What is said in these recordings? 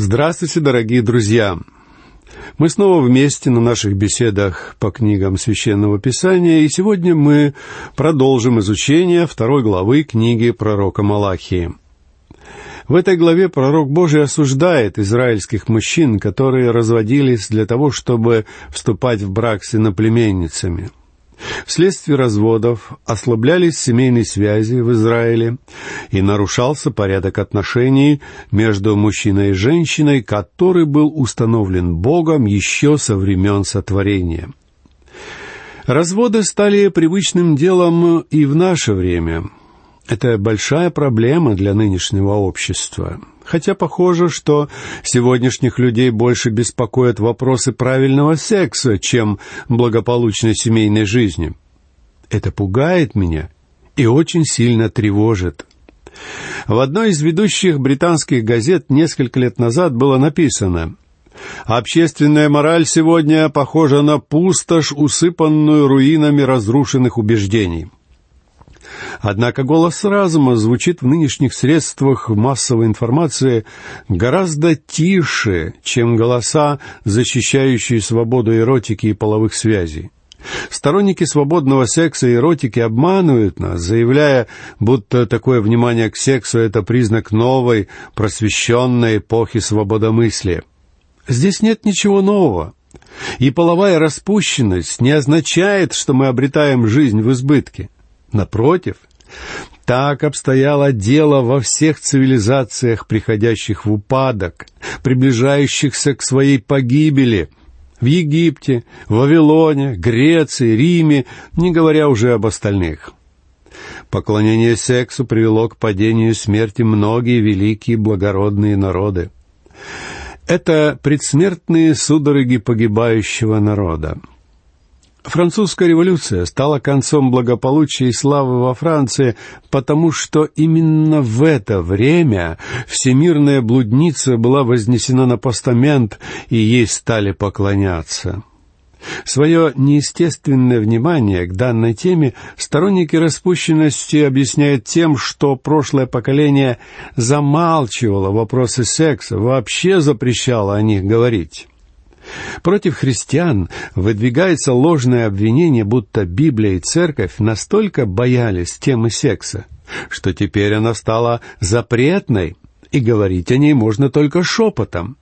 Здравствуйте, дорогие друзья! Мы снова вместе на наших беседах по книгам Священного Писания, и сегодня мы продолжим изучение второй главы книги пророка Малахии. В этой главе пророк Божий осуждает израильских мужчин, которые разводились для того, чтобы вступать в брак с иноплеменницами – Вследствие разводов ослаблялись семейные связи в Израиле и нарушался порядок отношений между мужчиной и женщиной, который был установлен Богом еще со времен сотворения. Разводы стали привычным делом и в наше время. Это большая проблема для нынешнего общества хотя похоже, что сегодняшних людей больше беспокоят вопросы правильного секса, чем благополучной семейной жизни. Это пугает меня и очень сильно тревожит. В одной из ведущих британских газет несколько лет назад было написано «Общественная мораль сегодня похожа на пустошь, усыпанную руинами разрушенных убеждений». Однако голос разума звучит в нынешних средствах массовой информации гораздо тише, чем голоса, защищающие свободу эротики и половых связей. Сторонники свободного секса и эротики обманывают нас, заявляя, будто такое внимание к сексу — это признак новой, просвещенной эпохи свободомыслия. Здесь нет ничего нового. И половая распущенность не означает, что мы обретаем жизнь в избытке. Напротив, так обстояло дело во всех цивилизациях, приходящих в упадок, приближающихся к своей погибели. В Египте, Вавилоне, Греции, Риме, не говоря уже об остальных. Поклонение сексу привело к падению смерти многие великие благородные народы. Это предсмертные судороги погибающего народа. Французская революция стала концом благополучия и славы во Франции, потому что именно в это время всемирная блудница была вознесена на постамент, и ей стали поклоняться. Свое неестественное внимание к данной теме сторонники распущенности объясняют тем, что прошлое поколение замалчивало вопросы секса, вообще запрещало о них говорить. Против христиан выдвигается ложное обвинение, будто Библия и Церковь настолько боялись темы секса, что теперь она стала запретной, и говорить о ней можно только шепотом.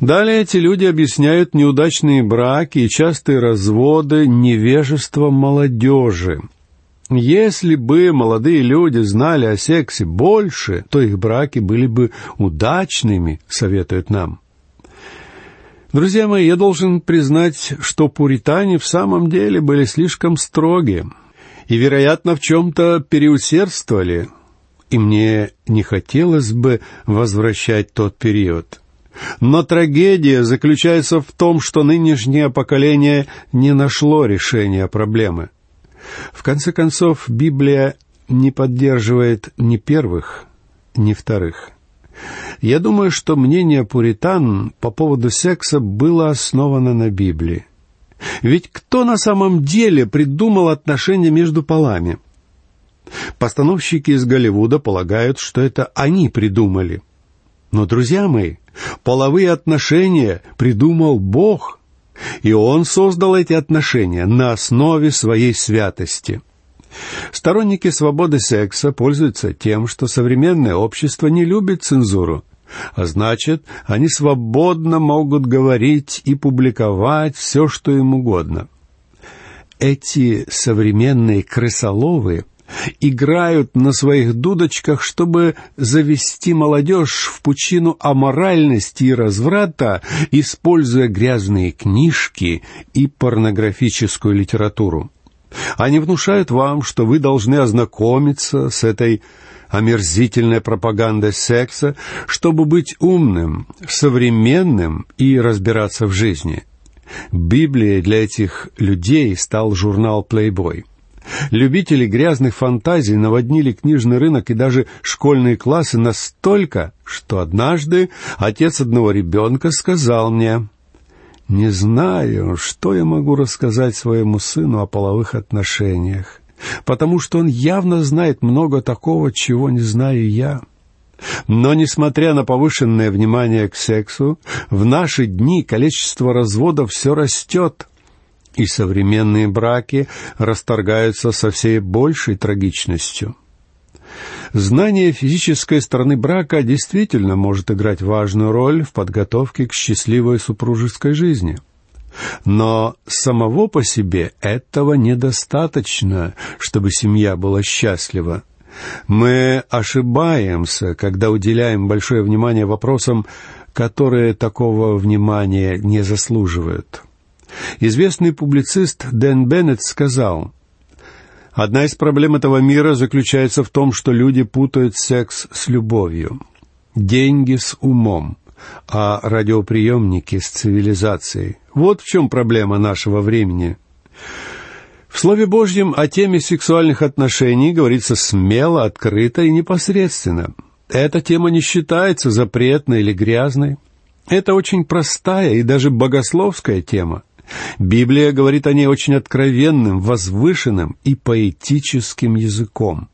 Далее эти люди объясняют неудачные браки и частые разводы невежеством молодежи. Если бы молодые люди знали о сексе больше, то их браки были бы удачными, советуют нам. Друзья мои, я должен признать, что пуритане в самом деле были слишком строги и, вероятно, в чем-то переусердствовали, и мне не хотелось бы возвращать тот период. Но трагедия заключается в том, что нынешнее поколение не нашло решения проблемы. В конце концов, Библия не поддерживает ни первых, ни вторых. Я думаю, что мнение пуритан по поводу секса было основано на Библии. Ведь кто на самом деле придумал отношения между полами? Постановщики из Голливуда полагают, что это они придумали. Но, друзья мои, половые отношения придумал Бог, и Он создал эти отношения на основе своей святости – Сторонники свободы секса пользуются тем, что современное общество не любит цензуру, а значит, они свободно могут говорить и публиковать все, что им угодно. Эти современные крысоловы играют на своих дудочках, чтобы завести молодежь в пучину аморальности и разврата, используя грязные книжки и порнографическую литературу. Они внушают вам, что вы должны ознакомиться с этой омерзительной пропагандой секса, чтобы быть умным, современным и разбираться в жизни. Библией для этих людей стал журнал Playboy. Любители грязных фантазий наводнили книжный рынок и даже школьные классы настолько, что однажды отец одного ребенка сказал мне, не знаю, что я могу рассказать своему сыну о половых отношениях, потому что он явно знает много такого, чего не знаю я. Но, несмотря на повышенное внимание к сексу, в наши дни количество разводов все растет, и современные браки расторгаются со всей большей трагичностью. Знание физической стороны брака действительно может играть важную роль в подготовке к счастливой супружеской жизни. Но самого по себе этого недостаточно, чтобы семья была счастлива. Мы ошибаемся, когда уделяем большое внимание вопросам, которые такого внимания не заслуживают. Известный публицист Дэн Беннет сказал, «Одна из проблем этого мира заключается в том, что люди путают секс с любовью, деньги с умом, а радиоприемники с цивилизацией. Вот в чем проблема нашего времени». В Слове Божьем о теме сексуальных отношений говорится смело, открыто и непосредственно. Эта тема не считается запретной или грязной. Это очень простая и даже богословская тема. Библия говорит о ней очень откровенным, возвышенным и поэтическим языком.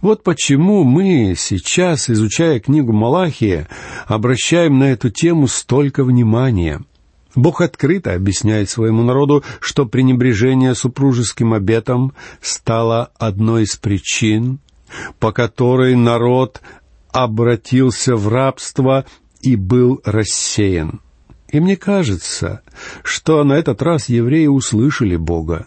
Вот почему мы сейчас, изучая книгу Малахия, обращаем на эту тему столько внимания. Бог открыто объясняет своему народу, что пренебрежение супружеским обетом стало одной из причин, по которой народ обратился в рабство и был рассеян. И мне кажется, что на этот раз евреи услышали Бога.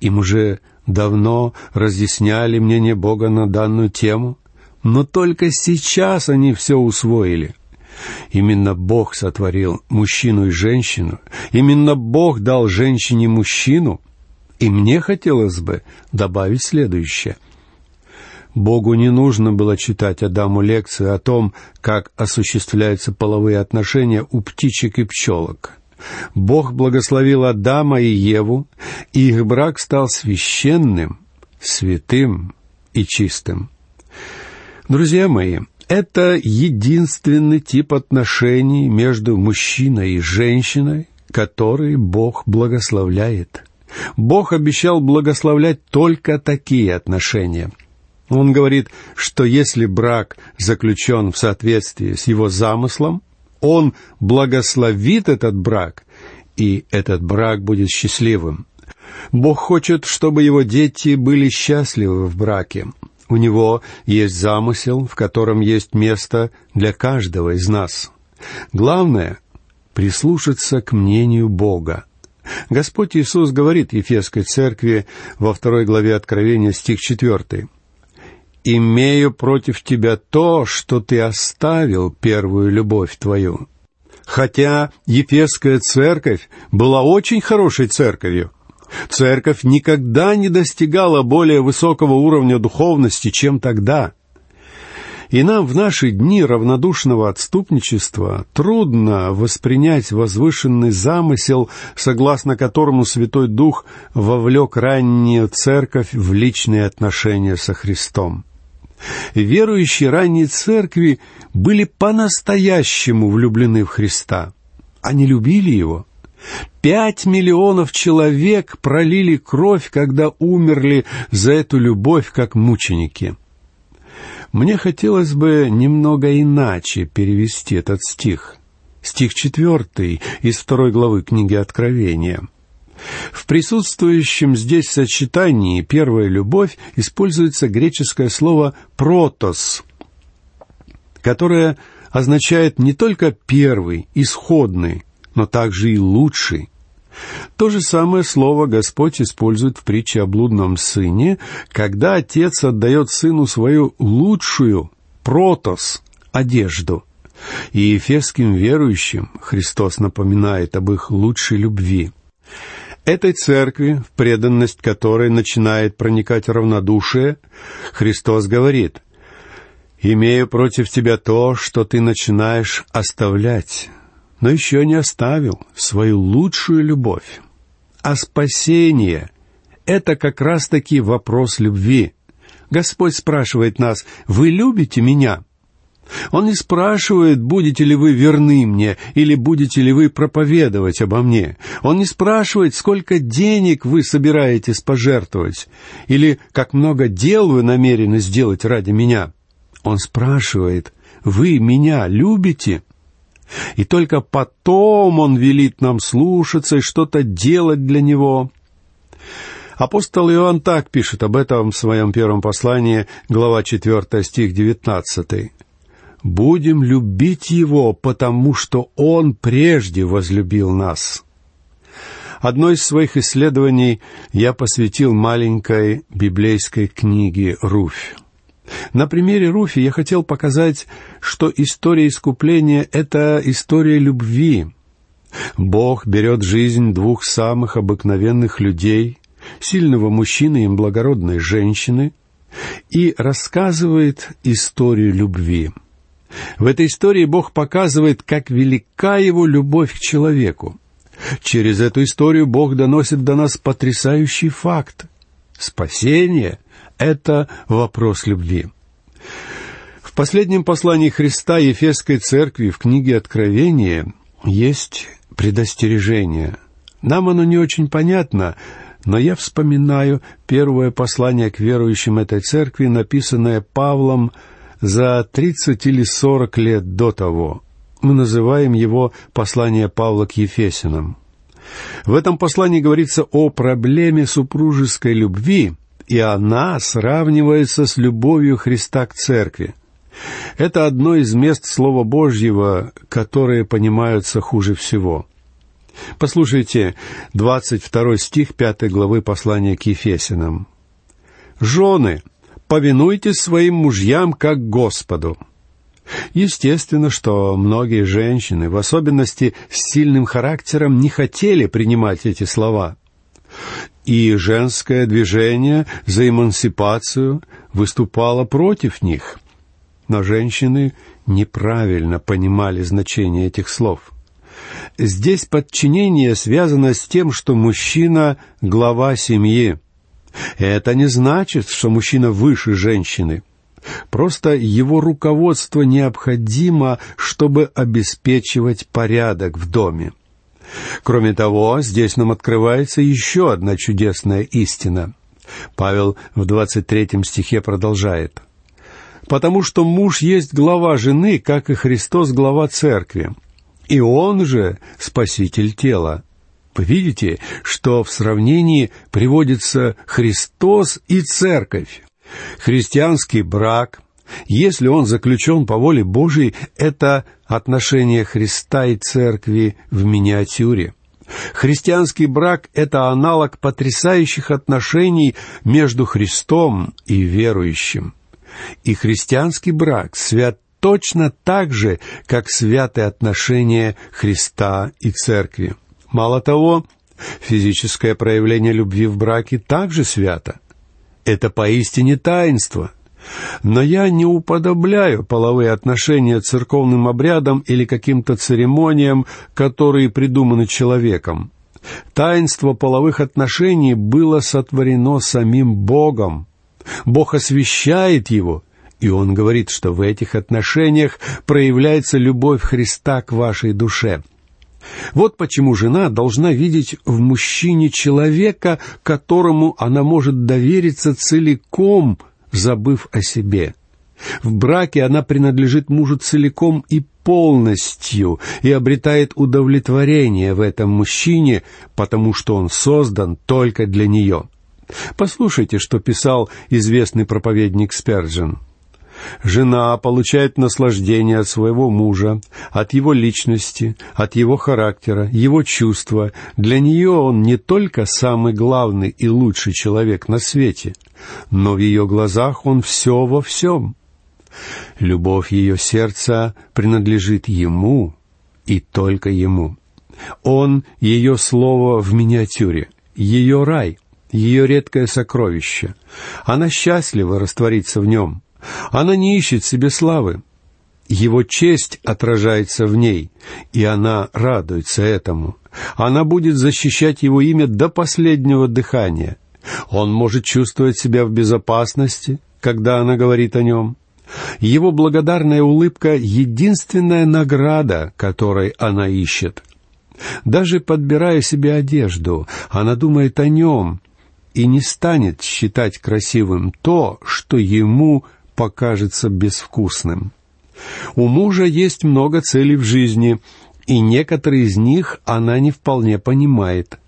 Им уже давно разъясняли мнение Бога на данную тему, но только сейчас они все усвоили. Именно Бог сотворил мужчину и женщину, именно Бог дал женщине мужчину, и мне хотелось бы добавить следующее — Богу не нужно было читать Адаму лекции о том, как осуществляются половые отношения у птичек и пчелок. Бог благословил Адама и Еву, и их брак стал священным, святым и чистым. Друзья мои, это единственный тип отношений между мужчиной и женщиной, который Бог благословляет. Бог обещал благословлять только такие отношения — он говорит, что если брак заключен в соответствии с его замыслом, он благословит этот брак, и этот брак будет счастливым. Бог хочет, чтобы его дети были счастливы в браке. У него есть замысел, в котором есть место для каждого из нас. Главное — прислушаться к мнению Бога. Господь Иисус говорит Ефесской церкви во второй главе Откровения, стих четвертый имею против тебя то, что ты оставил первую любовь твою». Хотя Ефесская церковь была очень хорошей церковью, церковь никогда не достигала более высокого уровня духовности, чем тогда. И нам в наши дни равнодушного отступничества трудно воспринять возвышенный замысел, согласно которому Святой Дух вовлек раннюю церковь в личные отношения со Христом. Верующие ранней церкви были по-настоящему влюблены в Христа. Они любили Его. Пять миллионов человек пролили кровь, когда умерли за эту любовь, как мученики. Мне хотелось бы немного иначе перевести этот стих. Стих четвертый из второй главы книги Откровения — в присутствующем здесь сочетании «первая любовь» используется греческое слово «протос», которое означает не только «первый», «исходный», но также и «лучший». То же самое слово Господь использует в притче о блудном сыне, когда отец отдает сыну свою лучшую, протос, одежду. И ефесским верующим Христос напоминает об их лучшей любви – Этой церкви, в преданность которой начинает проникать равнодушие, Христос говорит, «Имею против тебя то, что ты начинаешь оставлять, но еще не оставил свою лучшую любовь. А спасение — это как раз-таки вопрос любви. Господь спрашивает нас, «Вы любите меня?» Он не спрашивает, будете ли вы верны мне или будете ли вы проповедовать обо мне. Он не спрашивает, сколько денег вы собираетесь пожертвовать или как много дел вы намерены сделать ради меня. Он спрашивает, «Вы меня любите?» И только потом он велит нам слушаться и что-то делать для него. Апостол Иоанн так пишет об этом в своем первом послании, глава 4, стих 19. «Будем любить Его, потому что Он прежде возлюбил нас». Одно из своих исследований я посвятил маленькой библейской книге «Руфь». На примере Руфи я хотел показать, что история искупления — это история любви. Бог берет жизнь двух самых обыкновенных людей, сильного мужчины и благородной женщины, и рассказывает историю любви. В этой истории Бог показывает, как велика его любовь к человеку. Через эту историю Бог доносит до нас потрясающий факт. Спасение — это вопрос любви. В последнем послании Христа Ефесской церкви в книге Откровения есть предостережение. Нам оно не очень понятно, но я вспоминаю первое послание к верующим этой церкви, написанное Павлом за тридцать или сорок лет до того. Мы называем его «Послание Павла к Ефесинам». В этом послании говорится о проблеме супружеской любви, и она сравнивается с любовью Христа к церкви. Это одно из мест Слова Божьего, которые понимаются хуже всего. Послушайте 22 стих 5 главы послания к Ефесинам. «Жены, повинуйтесь своим мужьям, как Господу». Естественно, что многие женщины, в особенности с сильным характером, не хотели принимать эти слова. И женское движение за эмансипацию выступало против них. Но женщины неправильно понимали значение этих слов. Здесь подчинение связано с тем, что мужчина — глава семьи. Это не значит, что мужчина выше женщины. Просто его руководство необходимо, чтобы обеспечивать порядок в доме. Кроме того, здесь нам открывается еще одна чудесная истина. Павел в двадцать третьем стихе продолжает. «Потому что муж есть глава жены, как и Христос глава церкви, и он же спаситель тела». Вы видите, что в сравнении приводится Христос и церковь. Христианский брак, если он заключен по воле Божией, это отношение Христа и церкви в миниатюре. Христианский брак — это аналог потрясающих отношений между Христом и верующим. И христианский брак свят точно так же, как святы отношения Христа и Церкви. Мало того, физическое проявление любви в браке также свято. Это поистине таинство. Но я не уподобляю половые отношения церковным обрядам или каким-то церемониям, которые придуманы человеком. Таинство половых отношений было сотворено самим Богом. Бог освящает его, и Он говорит, что в этих отношениях проявляется любовь Христа к вашей душе – вот почему жена должна видеть в мужчине человека, которому она может довериться целиком, забыв о себе. В браке она принадлежит мужу целиком и полностью и обретает удовлетворение в этом мужчине, потому что он создан только для нее. Послушайте, что писал известный проповедник Сперджин. Жена получает наслаждение от своего мужа, от его личности, от его характера, его чувства. Для нее он не только самый главный и лучший человек на свете, но в ее глазах он все во всем. Любовь ее сердца принадлежит ему и только ему. Он — ее слово в миниатюре, ее рай, ее редкое сокровище. Она счастлива раствориться в нем. Она не ищет себе славы. Его честь отражается в ней, и она радуется этому. Она будет защищать его имя до последнего дыхания. Он может чувствовать себя в безопасности, когда она говорит о нем. Его благодарная улыбка — единственная награда, которой она ищет. Даже подбирая себе одежду, она думает о нем и не станет считать красивым то, что ему покажется безвкусным. У мужа есть много целей в жизни, и некоторые из них она не вполне понимает.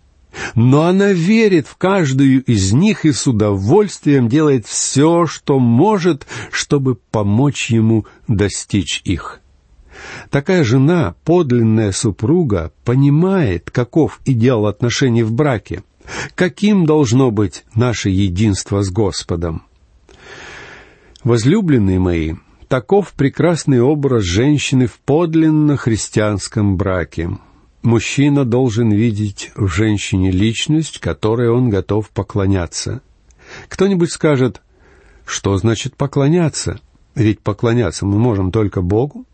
Но она верит в каждую из них и с удовольствием делает все, что может, чтобы помочь ему достичь их. Такая жена, подлинная супруга, понимает, каков идеал отношений в браке, каким должно быть наше единство с Господом. Возлюбленные мои, таков прекрасный образ женщины в подлинно христианском браке. Мужчина должен видеть в женщине личность, которой он готов поклоняться. Кто-нибудь скажет, что значит поклоняться? Ведь поклоняться мы можем только Богу.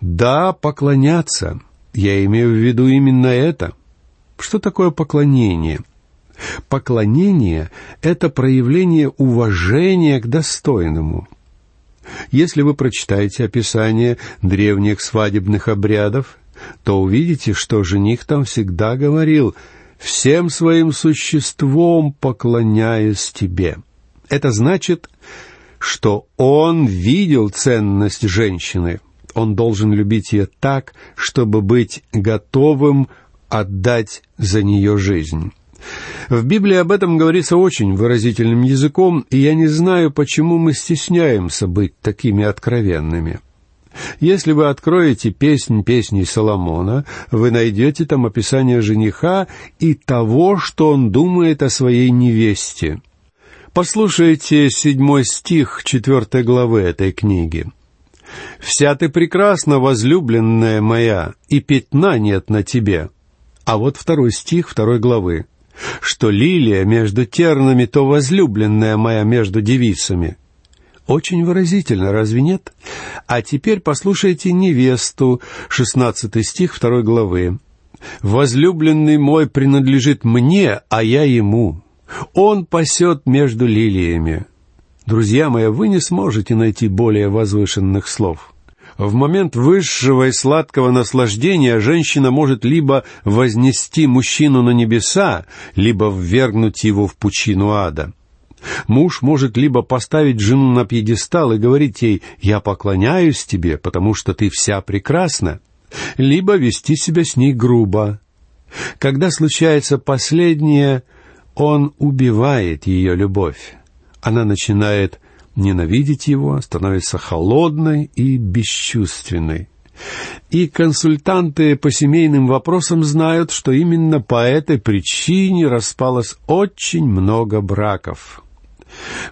Да, поклоняться. Я имею в виду именно это. Что такое поклонение? Поклонение — это проявление уважения к достойному. Если вы прочитаете описание древних свадебных обрядов, то увидите, что жених там всегда говорил «всем своим существом поклоняюсь тебе». Это значит, что он видел ценность женщины. Он должен любить ее так, чтобы быть готовым отдать за нее жизнь. В Библии об этом говорится очень выразительным языком, и я не знаю, почему мы стесняемся быть такими откровенными. Если вы откроете песнь песней Соломона, вы найдете там описание жениха и того, что он думает о своей невесте. Послушайте седьмой стих четвертой главы этой книги. «Вся ты прекрасна, возлюбленная моя, и пятна нет на тебе». А вот второй стих второй главы что лилия между тернами, то возлюбленная моя между девицами. Очень выразительно, разве нет? А теперь послушайте невесту, шестнадцатый стих второй главы. «Возлюбленный мой принадлежит мне, а я ему. Он пасет между лилиями». Друзья мои, вы не сможете найти более возвышенных слов. В момент высшего и сладкого наслаждения женщина может либо вознести мужчину на небеса, либо ввергнуть его в пучину ада. Муж может либо поставить жену на пьедестал и говорить ей «я поклоняюсь тебе, потому что ты вся прекрасна», либо вести себя с ней грубо. Когда случается последнее, он убивает ее любовь. Она начинает ненавидеть его, становится холодной и бесчувственной. И консультанты по семейным вопросам знают, что именно по этой причине распалось очень много браков.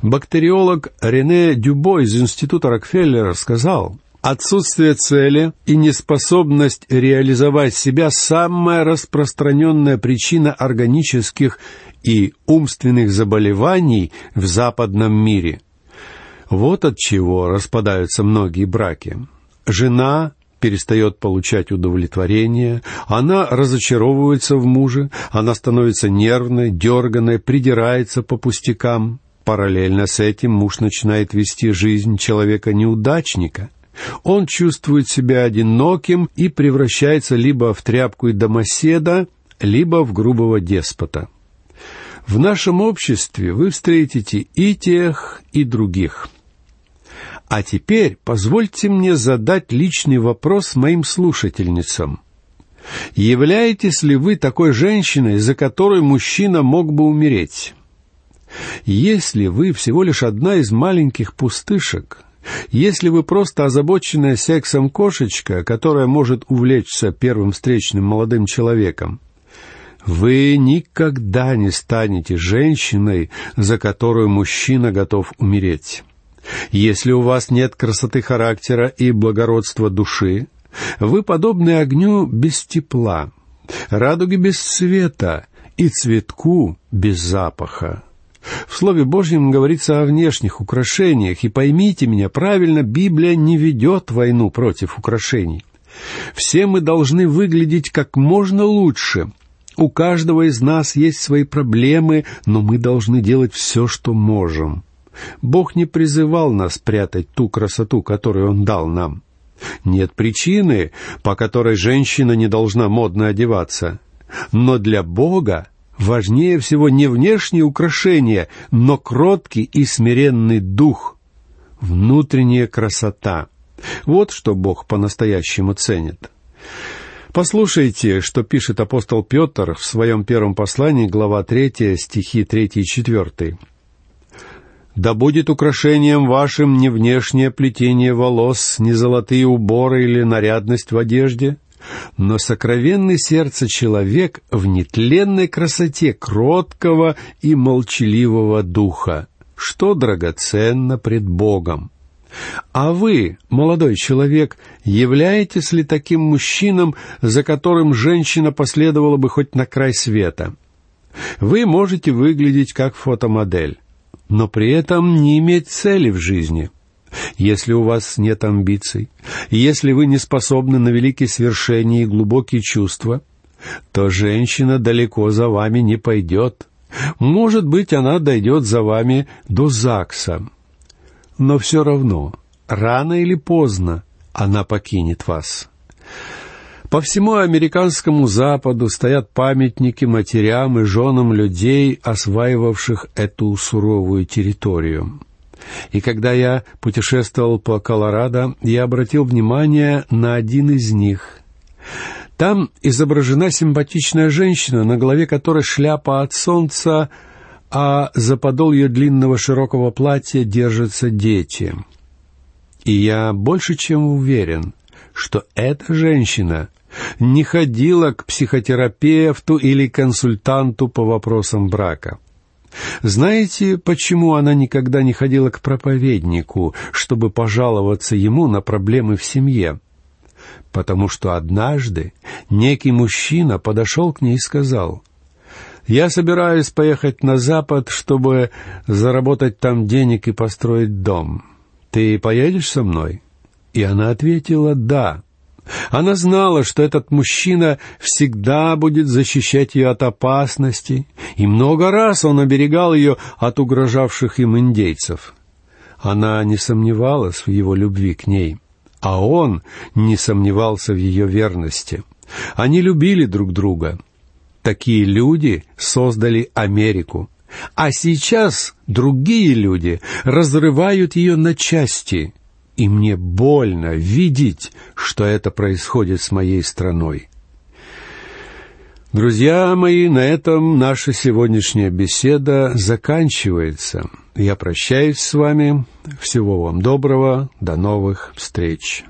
Бактериолог Рене Дюбо из Института Рокфеллера сказал, Отсутствие цели и неспособность реализовать себя – самая распространенная причина органических и умственных заболеваний в западном мире – вот от чего распадаются многие браки. Жена перестает получать удовлетворение, она разочаровывается в муже, она становится нервной, дерганной, придирается по пустякам. Параллельно с этим муж начинает вести жизнь человека-неудачника. Он чувствует себя одиноким и превращается либо в тряпку и домоседа, либо в грубого деспота. В нашем обществе вы встретите и тех, и других – а теперь позвольте мне задать личный вопрос моим слушательницам. Являетесь ли вы такой женщиной, за которой мужчина мог бы умереть? Если вы всего лишь одна из маленьких пустышек, если вы просто озабоченная сексом кошечка, которая может увлечься первым встречным молодым человеком, вы никогда не станете женщиной, за которую мужчина готов умереть. Если у вас нет красоты характера и благородства души, вы подобны огню без тепла, радуге без цвета и цветку без запаха. В Слове Божьем говорится о внешних украшениях, и поймите меня правильно, Библия не ведет войну против украшений. Все мы должны выглядеть как можно лучше. У каждого из нас есть свои проблемы, но мы должны делать все, что можем. Бог не призывал нас прятать ту красоту, которую Он дал нам. Нет причины, по которой женщина не должна модно одеваться. Но для Бога важнее всего не внешние украшения, но кроткий и смиренный дух. внутренняя красота. Вот что Бог по-настоящему ценит. Послушайте, что пишет апостол Петр в своем первом послании, глава 3, стихи 3 и 4. «Да будет украшением вашим не внешнее плетение волос, не золотые уборы или нарядность в одежде, но сокровенный сердце человек в нетленной красоте кроткого и молчаливого духа, что драгоценно пред Богом. А вы, молодой человек, являетесь ли таким мужчином, за которым женщина последовала бы хоть на край света? Вы можете выглядеть как фотомодель, но при этом не иметь цели в жизни. Если у вас нет амбиций, если вы не способны на великие свершения и глубокие чувства, то женщина далеко за вами не пойдет. Может быть, она дойдет за вами до ЗАГСа, но все равно, рано или поздно, она покинет вас. По всему американскому западу стоят памятники матерям и женам людей, осваивавших эту суровую территорию. И когда я путешествовал по Колорадо, я обратил внимание на один из них. Там изображена симпатичная женщина, на голове которой шляпа от солнца а за подол ее длинного широкого платья держатся дети. И я больше чем уверен, что эта женщина не ходила к психотерапевту или консультанту по вопросам брака. Знаете, почему она никогда не ходила к проповеднику, чтобы пожаловаться ему на проблемы в семье? Потому что однажды некий мужчина подошел к ней и сказал — я собираюсь поехать на Запад, чтобы заработать там денег и построить дом. Ты поедешь со мной?» И она ответила «да». Она знала, что этот мужчина всегда будет защищать ее от опасности, и много раз он оберегал ее от угрожавших им индейцев. Она не сомневалась в его любви к ней, а он не сомневался в ее верности. Они любили друг друга — Такие люди создали Америку. А сейчас другие люди разрывают ее на части. И мне больно видеть, что это происходит с моей страной. Друзья мои, на этом наша сегодняшняя беседа заканчивается. Я прощаюсь с вами. Всего вам доброго. До новых встреч.